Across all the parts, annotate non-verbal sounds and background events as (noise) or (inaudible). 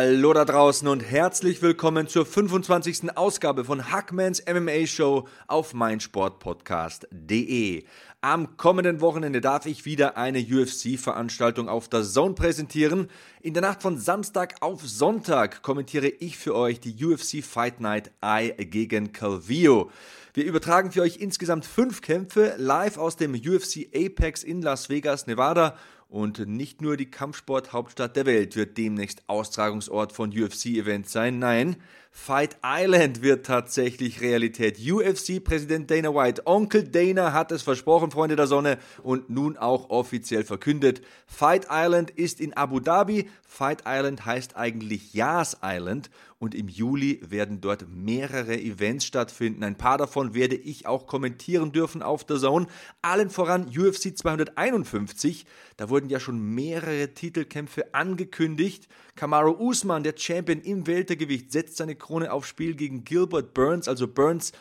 Hallo da draußen und herzlich willkommen zur 25. Ausgabe von Hackmans MMA Show auf meinsportpodcast.de. Am kommenden Wochenende darf ich wieder eine UFC-Veranstaltung auf der Zone präsentieren. In der Nacht von Samstag auf Sonntag kommentiere ich für euch die UFC Fight Night I gegen Calvillo. Wir übertragen für euch insgesamt fünf Kämpfe live aus dem UFC Apex in Las Vegas, Nevada und nicht nur die Kampfsporthauptstadt der Welt wird demnächst Austragungsort von UFC-Events sein. Nein, Fight Island wird tatsächlich Realität. UFC-Präsident Dana White, Onkel Dana hat es versprochen, Freunde der Sonne, und nun auch offiziell verkündet. Fight Island ist in Abu Dhabi. Fight Island heißt eigentlich Yas Island und im Juli werden dort mehrere Events stattfinden. Ein paar davon werde ich auch kommentieren dürfen auf der Zone. Allen voran UFC 251. Da wurden ja schon mehrere Titelkämpfe angekündigt. Kamaru Usman, der Champion im Weltergewicht, setzt seine Krone aufs Spiel gegen Gilbert Burns. Also Burns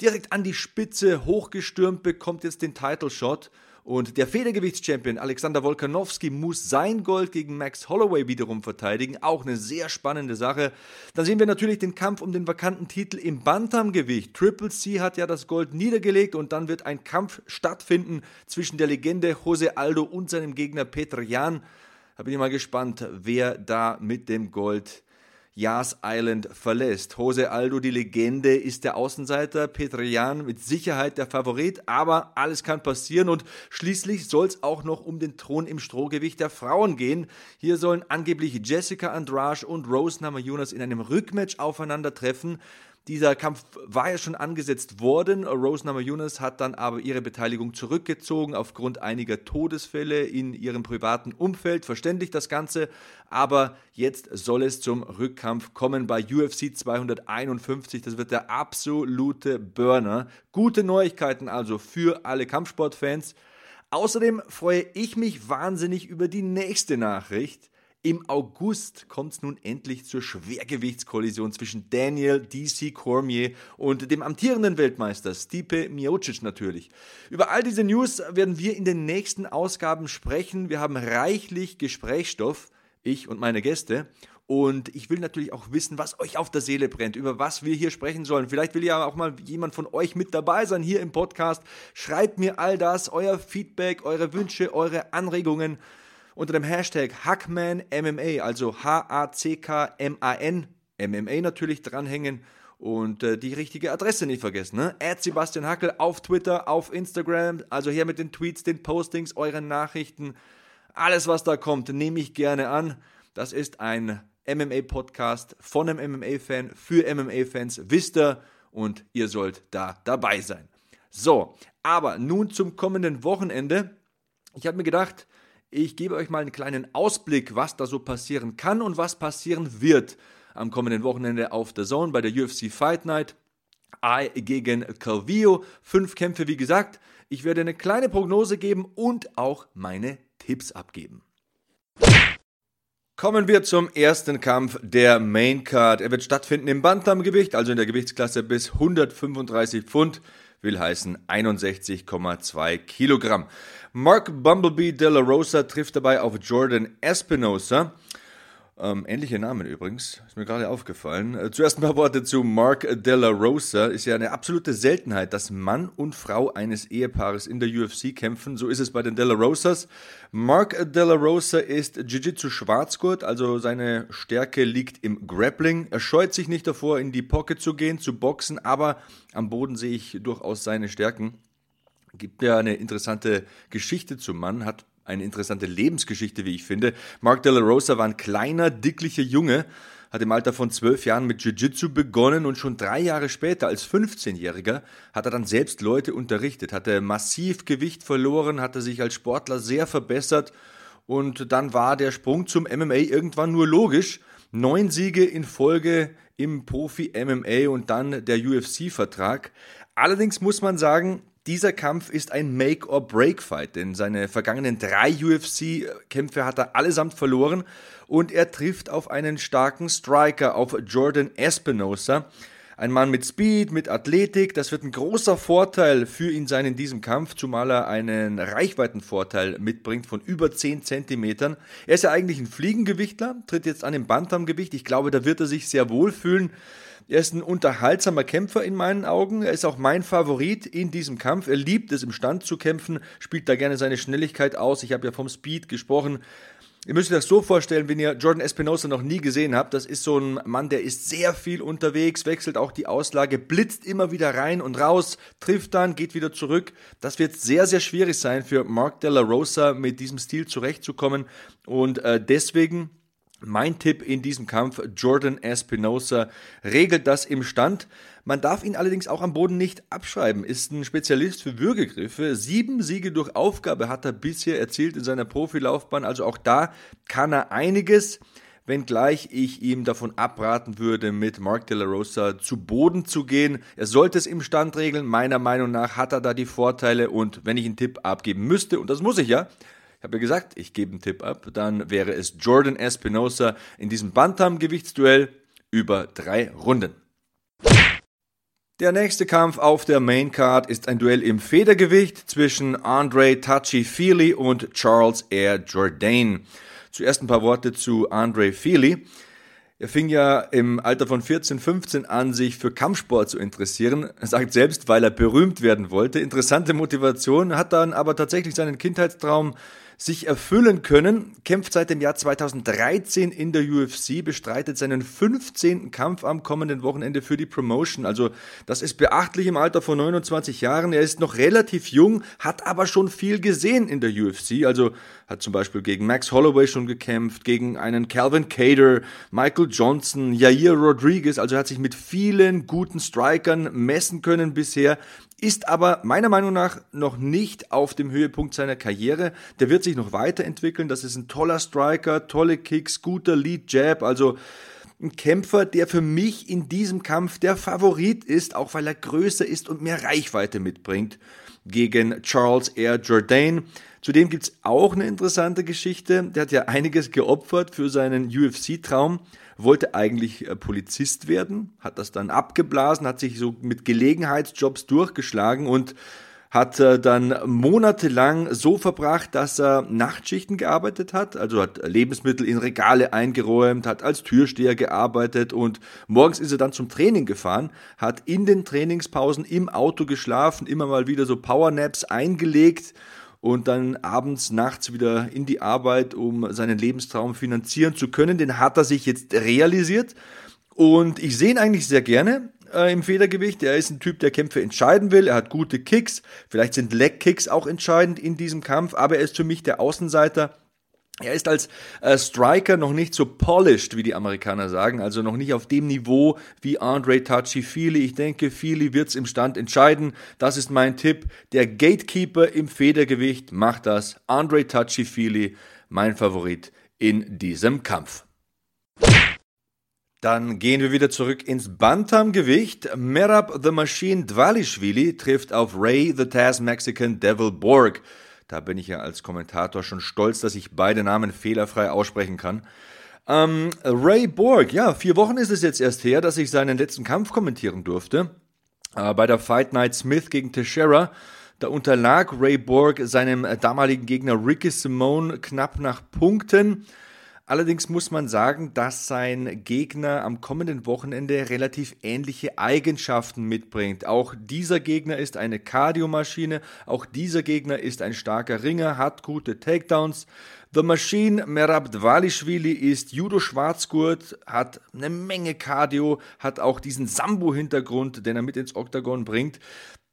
direkt an die Spitze hochgestürmt, bekommt jetzt den Title Shot. Und der Federgewichtschampion Alexander Wolkanowski muss sein Gold gegen Max Holloway wiederum verteidigen. Auch eine sehr spannende Sache. Dann sehen wir natürlich den Kampf um den vakanten Titel im Bantamgewicht. Triple C hat ja das Gold niedergelegt und dann wird ein Kampf stattfinden zwischen der Legende Jose Aldo und seinem Gegner Petr Jan. Da bin ich mal gespannt, wer da mit dem Gold Yas Island verlässt. Jose Aldo, die Legende, ist der Außenseiter, Petrian mit Sicherheit der Favorit, aber alles kann passieren und schließlich soll es auch noch um den Thron im Strohgewicht der Frauen gehen. Hier sollen angeblich Jessica Andrade und Rose Namajunas in einem Rückmatch aufeinandertreffen. Dieser Kampf war ja schon angesetzt worden. Rose Namajunas hat dann aber ihre Beteiligung zurückgezogen aufgrund einiger Todesfälle in ihrem privaten Umfeld. Verständlich das Ganze, aber jetzt soll es zum Rückkampf kommen bei UFC 251. Das wird der absolute Burner. Gute Neuigkeiten also für alle Kampfsportfans. Außerdem freue ich mich wahnsinnig über die nächste Nachricht. Im August kommt es nun endlich zur Schwergewichtskollision zwischen Daniel DC Cormier und dem amtierenden Weltmeister Stipe Miocic natürlich. Über all diese News werden wir in den nächsten Ausgaben sprechen. Wir haben reichlich Gesprächsstoff, ich und meine Gäste. Und ich will natürlich auch wissen, was euch auf der Seele brennt, über was wir hier sprechen sollen. Vielleicht will ja auch mal jemand von euch mit dabei sein hier im Podcast. Schreibt mir all das, euer Feedback, eure Wünsche, eure Anregungen unter dem Hashtag HackmanMMA, also H-A-C-K-M-A-N, MMA natürlich dranhängen und äh, die richtige Adresse nicht vergessen. Ne? Sebastian Hackel auf Twitter, auf Instagram, also hier mit den Tweets, den Postings, euren Nachrichten. Alles, was da kommt, nehme ich gerne an. Das ist ein MMA-Podcast von einem MMA-Fan für MMA-Fans, wisst ihr, und ihr sollt da dabei sein. So, aber nun zum kommenden Wochenende. Ich habe mir gedacht, ich gebe euch mal einen kleinen Ausblick, was da so passieren kann und was passieren wird am kommenden Wochenende auf der Zone bei der UFC Fight Night. I gegen Calvillo. Fünf Kämpfe, wie gesagt. Ich werde eine kleine Prognose geben und auch meine Tipps abgeben. Kommen wir zum ersten Kampf der Main Card. Er wird stattfinden im Bantamgewicht, also in der Gewichtsklasse bis 135 Pfund, will heißen 61,2 Kilogramm. Mark Bumblebee De La Rosa trifft dabei auf Jordan Espinosa. Ähm, ähnliche Namen übrigens, ist mir gerade aufgefallen. Äh, zuerst ein paar Worte zu Mark De La Rosa. Ist ja eine absolute Seltenheit, dass Mann und Frau eines Ehepaares in der UFC kämpfen. So ist es bei den De La Rosas. Mark De La Rosa ist Jiu-Jitsu Schwarzgurt, also seine Stärke liegt im Grappling. Er scheut sich nicht davor, in die Pocket zu gehen, zu boxen, aber am Boden sehe ich durchaus seine Stärken. Gibt ja eine interessante Geschichte zum Mann, hat eine interessante Lebensgeschichte, wie ich finde. Mark De La Rosa war ein kleiner, dicklicher Junge, hat im Alter von zwölf Jahren mit Jiu-Jitsu begonnen und schon drei Jahre später, als 15-Jähriger, hat er dann selbst Leute unterrichtet, hatte massiv Gewicht verloren, hatte sich als Sportler sehr verbessert und dann war der Sprung zum MMA irgendwann nur logisch. Neun Siege in Folge im Profi-MMA und dann der UFC-Vertrag. Allerdings muss man sagen, dieser Kampf ist ein Make-or-Break-Fight, denn seine vergangenen drei UFC-Kämpfe hat er allesamt verloren und er trifft auf einen starken Striker, auf Jordan Espinosa. Ein Mann mit Speed, mit Athletik, das wird ein großer Vorteil für ihn sein in diesem Kampf, zumal er einen Reichweitenvorteil mitbringt von über 10 Zentimetern. Er ist ja eigentlich ein Fliegengewichtler, tritt jetzt an im Bantamgewicht. Ich glaube, da wird er sich sehr wohl fühlen. Er ist ein unterhaltsamer Kämpfer in meinen Augen. Er ist auch mein Favorit in diesem Kampf. Er liebt es, im Stand zu kämpfen, spielt da gerne seine Schnelligkeit aus. Ich habe ja vom Speed gesprochen. Ihr müsst euch das so vorstellen, wenn ihr Jordan Espinosa noch nie gesehen habt, das ist so ein Mann, der ist sehr viel unterwegs, wechselt auch die Auslage, blitzt immer wieder rein und raus, trifft dann, geht wieder zurück. Das wird sehr, sehr schwierig sein für Mark Della Rosa mit diesem Stil zurechtzukommen und äh, deswegen mein Tipp in diesem Kampf, Jordan Espinosa regelt das im Stand. Man darf ihn allerdings auch am Boden nicht abschreiben, ist ein Spezialist für Würgegriffe. Sieben Siege durch Aufgabe hat er bisher erzielt in seiner Profilaufbahn, also auch da kann er einiges wenngleich ich ihm davon abraten würde, mit Mark De La Rosa zu Boden zu gehen. Er sollte es im Stand regeln. Meiner Meinung nach hat er da die Vorteile und wenn ich einen Tipp abgeben müsste, und das muss ich ja, habe ja gesagt, ich gebe einen Tipp ab. Dann wäre es Jordan Espinosa in diesem Bantam-Gewichtsduell über drei Runden. Der nächste Kampf auf der Main Card ist ein Duell im Federgewicht zwischen Andre Tachi Feely und Charles Air Jourdain. Zuerst ein paar Worte zu Andre Feely. Er fing ja im Alter von 14, 15 an, sich für Kampfsport zu interessieren. Er sagt selbst, weil er berühmt werden wollte. Interessante Motivation, hat dann aber tatsächlich seinen Kindheitstraum sich erfüllen können, kämpft seit dem Jahr 2013 in der UFC, bestreitet seinen 15. Kampf am kommenden Wochenende für die Promotion. Also das ist beachtlich im Alter von 29 Jahren. Er ist noch relativ jung, hat aber schon viel gesehen in der UFC. Also hat zum Beispiel gegen Max Holloway schon gekämpft, gegen einen Calvin Cater, Michael Johnson, Yair Rodriguez. Also hat sich mit vielen guten Strikern messen können bisher ist aber meiner Meinung nach noch nicht auf dem Höhepunkt seiner Karriere. Der wird sich noch weiterentwickeln. Das ist ein toller Striker, tolle Kicks, guter Lead Jab, also ein Kämpfer, der für mich in diesem Kampf der Favorit ist, auch weil er größer ist und mehr Reichweite mitbringt gegen Charles Air Jourdain. Zudem gibt's auch eine interessante Geschichte. Der hat ja einiges geopfert für seinen UFC-Traum wollte eigentlich äh, Polizist werden, hat das dann abgeblasen, hat sich so mit Gelegenheitsjobs durchgeschlagen und hat äh, dann monatelang so verbracht, dass er Nachtschichten gearbeitet hat, also hat Lebensmittel in Regale eingeräumt, hat als Türsteher gearbeitet und morgens ist er dann zum Training gefahren, hat in den Trainingspausen im Auto geschlafen, immer mal wieder so Powernaps eingelegt und dann abends, nachts wieder in die Arbeit, um seinen Lebenstraum finanzieren zu können. Den hat er sich jetzt realisiert. Und ich sehe ihn eigentlich sehr gerne äh, im Federgewicht. Er ist ein Typ, der Kämpfe entscheiden will. Er hat gute Kicks. Vielleicht sind Leg-Kicks auch entscheidend in diesem Kampf. Aber er ist für mich der Außenseiter er ist als äh, Striker noch nicht so polished, wie die Amerikaner sagen, also noch nicht auf dem Niveau wie Andre Tachi Feely. Ich denke, Feely wird's im Stand entscheiden. Das ist mein Tipp. Der Gatekeeper im Federgewicht macht das. Andre Tachi Feely, mein Favorit in diesem Kampf. Dann gehen wir wieder zurück ins Bantamgewicht. Merab the Machine Dvalishvili trifft auf Ray the Taz Mexican Devil Borg. Da bin ich ja als Kommentator schon stolz, dass ich beide Namen fehlerfrei aussprechen kann. Ähm, Ray Borg, ja, vier Wochen ist es jetzt erst her, dass ich seinen letzten Kampf kommentieren durfte. Äh, bei der Fight Night Smith gegen Teixeira. Da unterlag Ray Borg seinem damaligen Gegner Ricky Simone knapp nach Punkten. Allerdings muss man sagen, dass sein Gegner am kommenden Wochenende relativ ähnliche Eigenschaften mitbringt. Auch dieser Gegner ist eine Kardiomaschine, auch dieser Gegner ist ein starker Ringer, hat gute Takedowns. The Machine Merab Dvalishvili ist Judo-Schwarzgurt, hat eine Menge Cardio, hat auch diesen Sambo-Hintergrund, den er mit ins Oktagon bringt.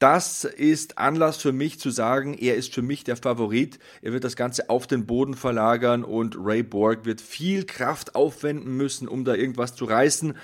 Das ist Anlass für mich zu sagen, er ist für mich der Favorit. Er wird das Ganze auf den Boden verlagern und Ray Borg wird viel Kraft aufwenden müssen, um da irgendwas zu reißen.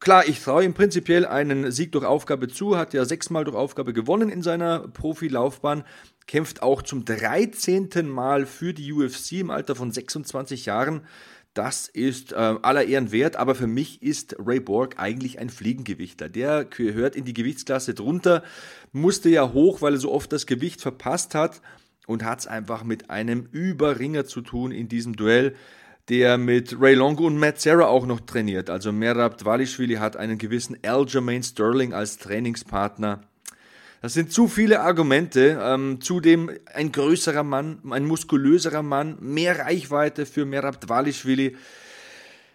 Klar, ich traue ihm prinzipiell einen Sieg durch Aufgabe zu, hat ja sechsmal durch Aufgabe gewonnen in seiner Profilaufbahn, kämpft auch zum 13. Mal für die UFC im Alter von 26 Jahren. Das ist äh, aller Ehren wert, aber für mich ist Ray Borg eigentlich ein Fliegengewichter. Der gehört in die Gewichtsklasse drunter, musste ja hoch, weil er so oft das Gewicht verpasst hat und hat es einfach mit einem Überringer zu tun in diesem Duell der mit Ray Longo und Matt Serra auch noch trainiert. Also Merab Dvalishvili hat einen gewissen Aljamain Sterling als Trainingspartner. Das sind zu viele Argumente. Ähm, zudem ein größerer Mann, ein muskulöserer Mann, mehr Reichweite für Merab Dvalishvili.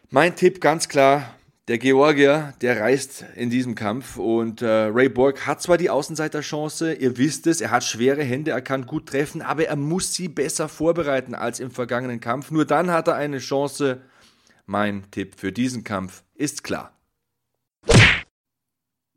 Mein Tipp ganz klar, der Georgier, der reist in diesem Kampf und äh, Ray Borg hat zwar die Außenseiterchance, ihr wisst es, er hat schwere Hände, er kann gut treffen, aber er muss sie besser vorbereiten als im vergangenen Kampf. Nur dann hat er eine Chance. Mein Tipp für diesen Kampf ist klar.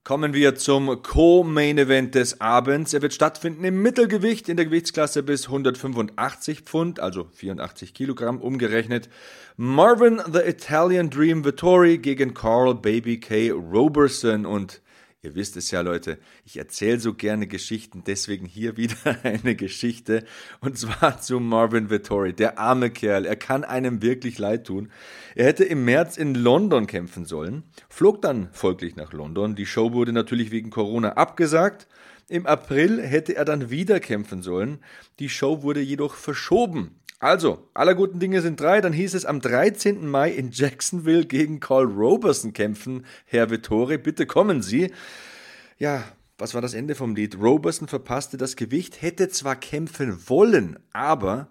Kommen wir zum Co-Main Event des Abends. Er wird stattfinden im Mittelgewicht in der Gewichtsklasse bis 185 Pfund, also 84 Kilogramm umgerechnet. Marvin the Italian Dream Vittori gegen Carl Baby K. Roberson und Ihr wisst es ja, Leute, ich erzähle so gerne Geschichten, deswegen hier wieder (laughs) eine Geschichte. Und zwar zu Marvin Vittori, der arme Kerl. Er kann einem wirklich leid tun. Er hätte im März in London kämpfen sollen, flog dann folglich nach London. Die Show wurde natürlich wegen Corona abgesagt. Im April hätte er dann wieder kämpfen sollen. Die Show wurde jedoch verschoben. Also, aller guten Dinge sind drei. Dann hieß es am 13. Mai in Jacksonville gegen Carl Roberson kämpfen. Herr Vittori, bitte kommen Sie. Ja, was war das Ende vom Lied? Roberson verpasste das Gewicht, hätte zwar kämpfen wollen, aber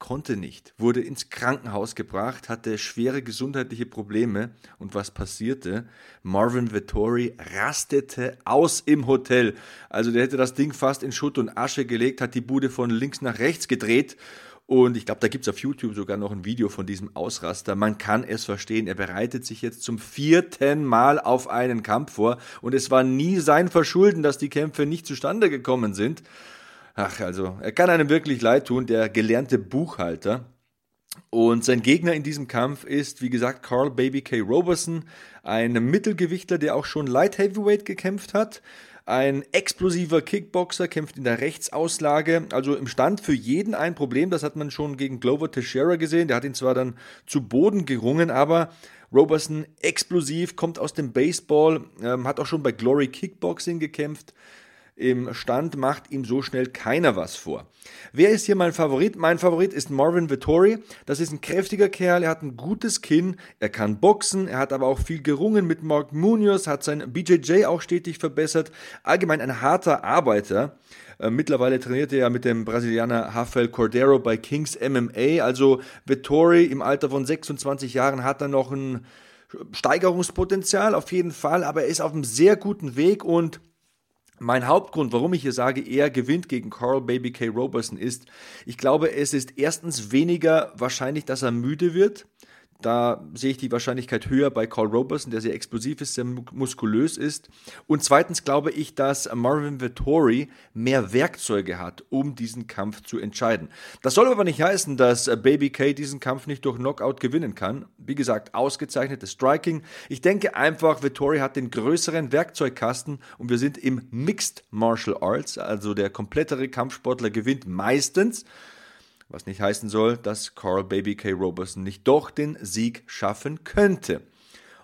konnte nicht, wurde ins Krankenhaus gebracht, hatte schwere gesundheitliche Probleme und was passierte? Marvin Vittori rastete aus im Hotel. Also der hätte das Ding fast in Schutt und Asche gelegt, hat die Bude von links nach rechts gedreht und ich glaube, da gibt es auf YouTube sogar noch ein Video von diesem Ausraster. Man kann es verstehen. Er bereitet sich jetzt zum vierten Mal auf einen Kampf vor. Und es war nie sein Verschulden, dass die Kämpfe nicht zustande gekommen sind. Ach, also, er kann einem wirklich leid tun, der gelernte Buchhalter. Und sein Gegner in diesem Kampf ist, wie gesagt, Carl Baby K. Roberson, ein Mittelgewichtler, der auch schon Light Heavyweight gekämpft hat. Ein explosiver Kickboxer kämpft in der Rechtsauslage, also im Stand für jeden ein Problem. Das hat man schon gegen Glover Teixeira gesehen. Der hat ihn zwar dann zu Boden gerungen, aber Roberson explosiv, kommt aus dem Baseball, ähm, hat auch schon bei Glory Kickboxing gekämpft im Stand macht ihm so schnell keiner was vor. Wer ist hier mein Favorit? Mein Favorit ist Marvin Vittori. Das ist ein kräftiger Kerl, er hat ein gutes Kinn, er kann boxen, er hat aber auch viel gerungen mit Mark Munoz, hat sein BJJ auch stetig verbessert. Allgemein ein harter Arbeiter. Äh, mittlerweile trainiert er ja mit dem Brasilianer Rafael Cordero bei Kings MMA. Also Vittori im Alter von 26 Jahren hat er noch ein Steigerungspotenzial auf jeden Fall, aber er ist auf einem sehr guten Weg und mein Hauptgrund, warum ich hier sage, er gewinnt gegen Carl Baby K. Roberson ist, ich glaube, es ist erstens weniger wahrscheinlich, dass er müde wird. Da sehe ich die Wahrscheinlichkeit höher bei Carl Roberson, der sehr explosiv ist, sehr muskulös ist. Und zweitens glaube ich, dass Marvin Vittori mehr Werkzeuge hat, um diesen Kampf zu entscheiden. Das soll aber nicht heißen, dass Baby K diesen Kampf nicht durch Knockout gewinnen kann. Wie gesagt, ausgezeichnetes Striking. Ich denke einfach, Vittori hat den größeren Werkzeugkasten und wir sind im Mixed Martial Arts, also der komplettere Kampfsportler gewinnt meistens. Was nicht heißen soll, dass Carl Baby K. Roberson nicht doch den Sieg schaffen könnte.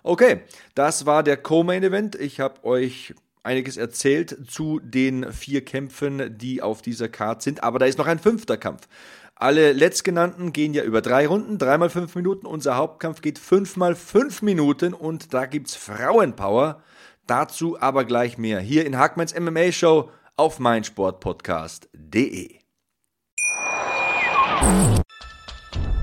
Okay, das war der Co-Main Event. Ich habe euch einiges erzählt zu den vier Kämpfen, die auf dieser Card sind, aber da ist noch ein fünfter Kampf. Alle letztgenannten gehen ja über drei Runden, dreimal fünf Minuten. Unser Hauptkampf geht fünfmal fünf Minuten und da gibt's Frauenpower. Dazu aber gleich mehr hier in Hackmans MMA Show auf meinsportpodcast.de.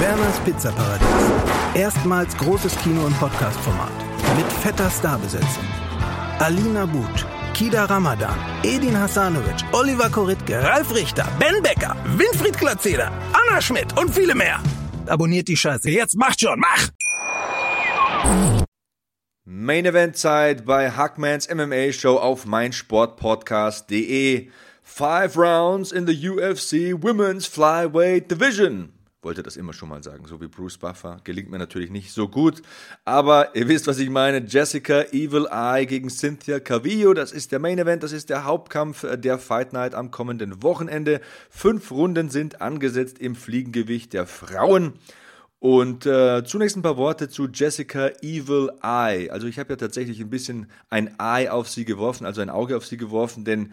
Werners Pizzaparadies. Erstmals großes Kino- und Podcast-Format. Mit fetter Starbesetzung. Alina But, Kida Ramadan, Edin Hasanovic, Oliver Koritke, Ralf Richter, Ben Becker, Winfried Glatzeder, Anna Schmidt und viele mehr. abonniert die Scheiße. Jetzt macht schon, mach! Main Event Zeit bei Hackmans MMA Show auf meinsportpodcast.de. Five rounds in the UFC Women's Flyweight Division wollte das immer schon mal sagen, so wie Bruce Buffer. Gelingt mir natürlich nicht so gut, aber ihr wisst, was ich meine. Jessica Evil Eye gegen Cynthia Cavillo, das ist der Main Event, das ist der Hauptkampf der Fight Night am kommenden Wochenende. Fünf Runden sind angesetzt im Fliegengewicht der Frauen. Und äh, zunächst ein paar Worte zu Jessica Evil Eye. Also ich habe ja tatsächlich ein bisschen ein Eye auf sie geworfen, also ein Auge auf sie geworfen, denn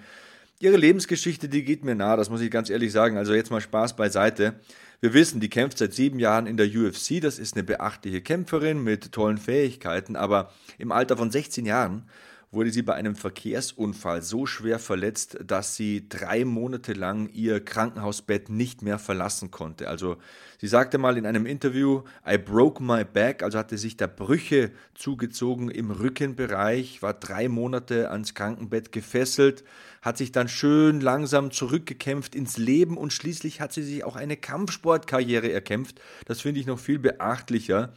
ihre Lebensgeschichte, die geht mir nah, das muss ich ganz ehrlich sagen. Also jetzt mal Spaß beiseite. Wir wissen, die kämpft seit sieben Jahren in der UFC. Das ist eine beachtliche Kämpferin mit tollen Fähigkeiten, aber im Alter von 16 Jahren wurde sie bei einem Verkehrsunfall so schwer verletzt, dass sie drei Monate lang ihr Krankenhausbett nicht mehr verlassen konnte. Also sie sagte mal in einem Interview, I broke my back, also hatte sich da Brüche zugezogen im Rückenbereich, war drei Monate ans Krankenbett gefesselt, hat sich dann schön langsam zurückgekämpft ins Leben und schließlich hat sie sich auch eine Kampfsportkarriere erkämpft. Das finde ich noch viel beachtlicher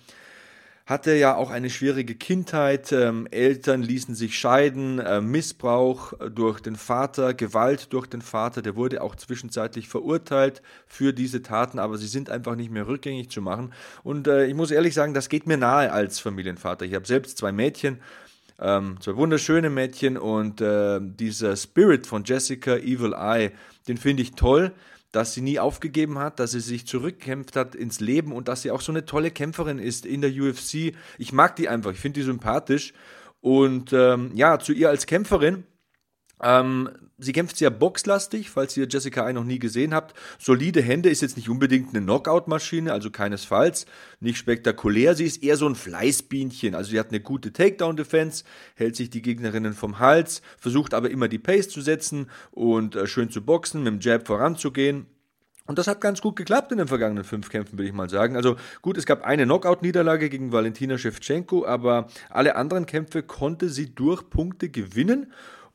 hatte ja auch eine schwierige Kindheit. Ähm, Eltern ließen sich scheiden, äh, Missbrauch durch den Vater, Gewalt durch den Vater. Der wurde auch zwischenzeitlich verurteilt für diese Taten, aber sie sind einfach nicht mehr rückgängig zu machen. Und äh, ich muss ehrlich sagen, das geht mir nahe als Familienvater. Ich habe selbst zwei Mädchen. Ähm, zwei wunderschöne Mädchen und äh, dieser Spirit von Jessica Evil Eye, den finde ich toll dass sie nie aufgegeben hat, dass sie sich zurückkämpft hat ins Leben und dass sie auch so eine tolle Kämpferin ist in der UFC. Ich mag die einfach, ich finde die sympathisch. Und ähm, ja, zu ihr als Kämpferin ähm, sie kämpft sehr boxlastig, falls ihr Jessica I noch nie gesehen habt. Solide Hände ist jetzt nicht unbedingt eine Knockout-Maschine, also keinesfalls. Nicht spektakulär, sie ist eher so ein Fleißbienchen. Also sie hat eine gute Takedown-Defense, hält sich die Gegnerinnen vom Hals, versucht aber immer die Pace zu setzen und äh, schön zu boxen, mit dem Jab voranzugehen. Und das hat ganz gut geklappt in den vergangenen fünf Kämpfen, würde ich mal sagen. Also gut, es gab eine Knockout-Niederlage gegen Valentina Shevchenko, aber alle anderen Kämpfe konnte sie durch Punkte gewinnen.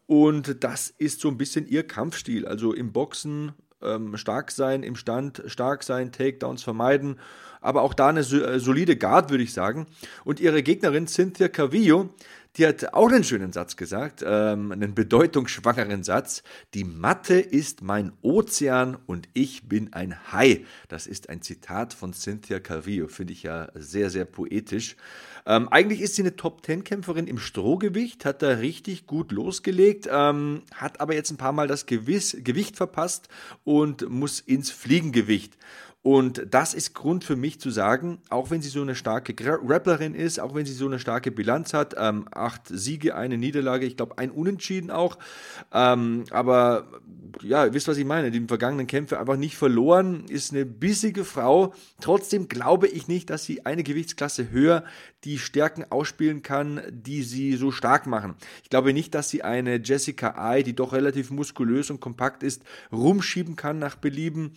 Und das ist so ein bisschen ihr Kampfstil. Also im Boxen ähm, stark sein, im Stand stark sein, Takedowns vermeiden. Aber auch da eine äh, solide Guard, würde ich sagen. Und ihre Gegnerin Cynthia Cavillo, die hat auch einen schönen Satz gesagt, ähm, einen bedeutungsschwangeren Satz. Die Matte ist mein Ozean und ich bin ein Hai. Das ist ein Zitat von Cynthia Cavillo, finde ich ja sehr, sehr poetisch. Ähm, eigentlich ist sie eine Top-10-Kämpferin im Strohgewicht, hat da richtig gut losgelegt, ähm, hat aber jetzt ein paar Mal das Gewiss, Gewicht verpasst und muss ins Fliegengewicht. Und das ist Grund für mich zu sagen, auch wenn sie so eine starke Grapplerin ist, auch wenn sie so eine starke Bilanz hat, ähm, acht Siege, eine Niederlage, ich glaube ein Unentschieden auch, ähm, aber ja, ihr wisst, was ich meine, die vergangenen Kämpfe einfach nicht verloren, ist eine bissige Frau. Trotzdem glaube ich nicht, dass sie eine Gewichtsklasse höher die Stärken ausspielen kann, die sie so stark machen. Ich glaube nicht, dass sie eine Jessica Ai, die doch relativ muskulös und kompakt ist, rumschieben kann nach Belieben.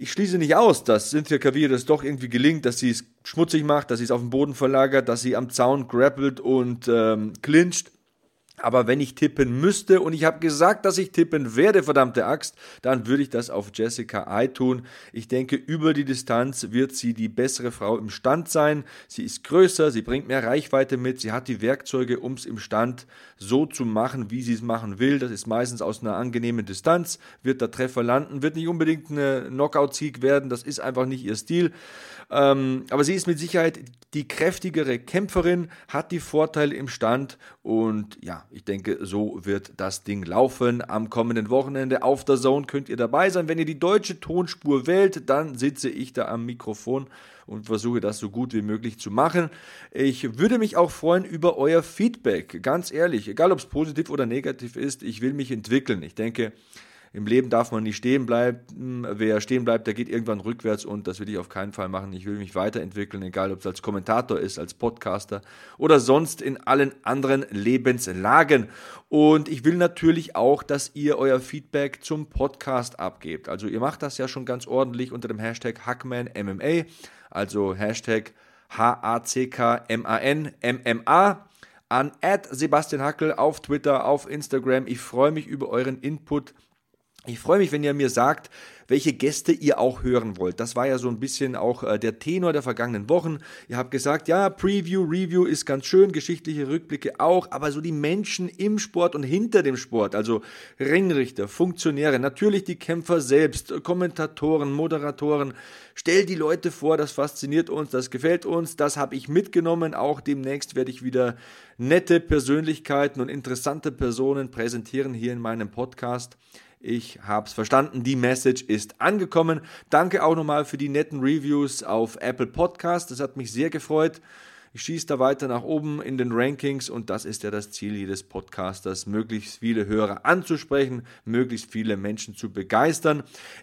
Ich schließe nicht aus, dass Cynthia Cavill das doch irgendwie gelingt, dass sie es schmutzig macht, dass sie es auf den Boden verlagert, dass sie am Zaun grappelt und ähm, clincht. Aber wenn ich tippen müsste, und ich habe gesagt, dass ich tippen werde, verdammte Axt, dann würde ich das auf Jessica Ai tun. Ich denke, über die Distanz wird sie die bessere Frau im Stand sein. Sie ist größer, sie bringt mehr Reichweite mit, sie hat die Werkzeuge, um es im Stand so zu machen, wie sie es machen will. Das ist meistens aus einer angenehmen Distanz, wird der Treffer landen, wird nicht unbedingt eine Knockout-Sieg werden, das ist einfach nicht ihr Stil. Ähm, aber sie ist mit Sicherheit die kräftigere Kämpferin, hat die Vorteile im Stand und ja, ich denke, so wird das Ding laufen. Am kommenden Wochenende auf der Zone könnt ihr dabei sein. Wenn ihr die deutsche Tonspur wählt, dann sitze ich da am Mikrofon und versuche das so gut wie möglich zu machen. Ich würde mich auch freuen über euer Feedback. Ganz ehrlich, egal ob es positiv oder negativ ist, ich will mich entwickeln. Ich denke, im Leben darf man nicht stehen bleiben. Wer stehen bleibt, der geht irgendwann rückwärts und das will ich auf keinen Fall machen. Ich will mich weiterentwickeln, egal ob es als Kommentator ist, als Podcaster oder sonst in allen anderen Lebenslagen. Und ich will natürlich auch, dass ihr euer Feedback zum Podcast abgebt. Also ihr macht das ja schon ganz ordentlich unter dem Hashtag HackmanMMA, also Hashtag H-A-C-K-M-A-N, M-M-A an Sebastian Hackel auf Twitter, auf Instagram. Ich freue mich über euren Input Ich freue mich, wenn ihr mir sagt, welche Gäste ihr auch hören wollt. Das war ja so ein bisschen auch äh, der Tenor der vergangenen Wochen. Ihr habt gesagt, ja, Preview, Review ist ganz schön, geschichtliche Rückblicke auch, aber so die Menschen im Sport und hinter dem Sport, also Ringrichter, Funktionäre, natürlich die Kämpfer selbst, Kommentatoren, Moderatoren, stell die Leute vor, das fasziniert uns, das gefällt uns, das habe ich mitgenommen. Auch demnächst werde ich wieder nette Persönlichkeiten und interessante Personen präsentieren hier in meinem Podcast. Ich habe es verstanden, die Message ist angekommen. Danke auch nochmal für die netten Reviews auf Apple Podcast. Das hat mich sehr gefreut. Ich schieße da weiter nach oben in den Rankings und das ist ja das Ziel jedes Podcasters, möglichst viele Hörer anzusprechen, möglichst viele Menschen zu begeistern.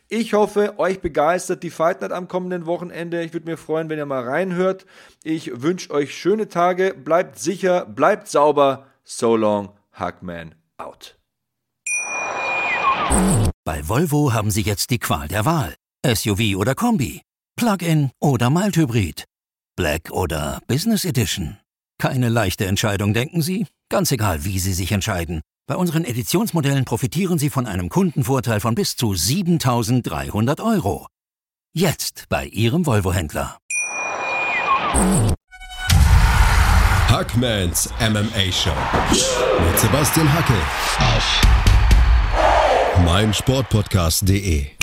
Ich hoffe, euch begeistert die Fight Night am kommenden Wochenende. Ich würde mir freuen, wenn ihr mal reinhört. Ich wünsche euch schöne Tage, bleibt sicher, bleibt sauber. So long, Hackman out. Bei Volvo haben Sie jetzt die Qual der Wahl. SUV oder Kombi, Plug-in oder Mild-Hybrid, Black oder Business Edition. Keine leichte Entscheidung, denken Sie? Ganz egal, wie Sie sich entscheiden. Bei unseren Editionsmodellen profitieren Sie von einem Kundenvorteil von bis zu 7300 Euro. Jetzt bei Ihrem Volvo-Händler. Hackmans MMA Show mit Sebastian Hacke auf meinsportpodcast.de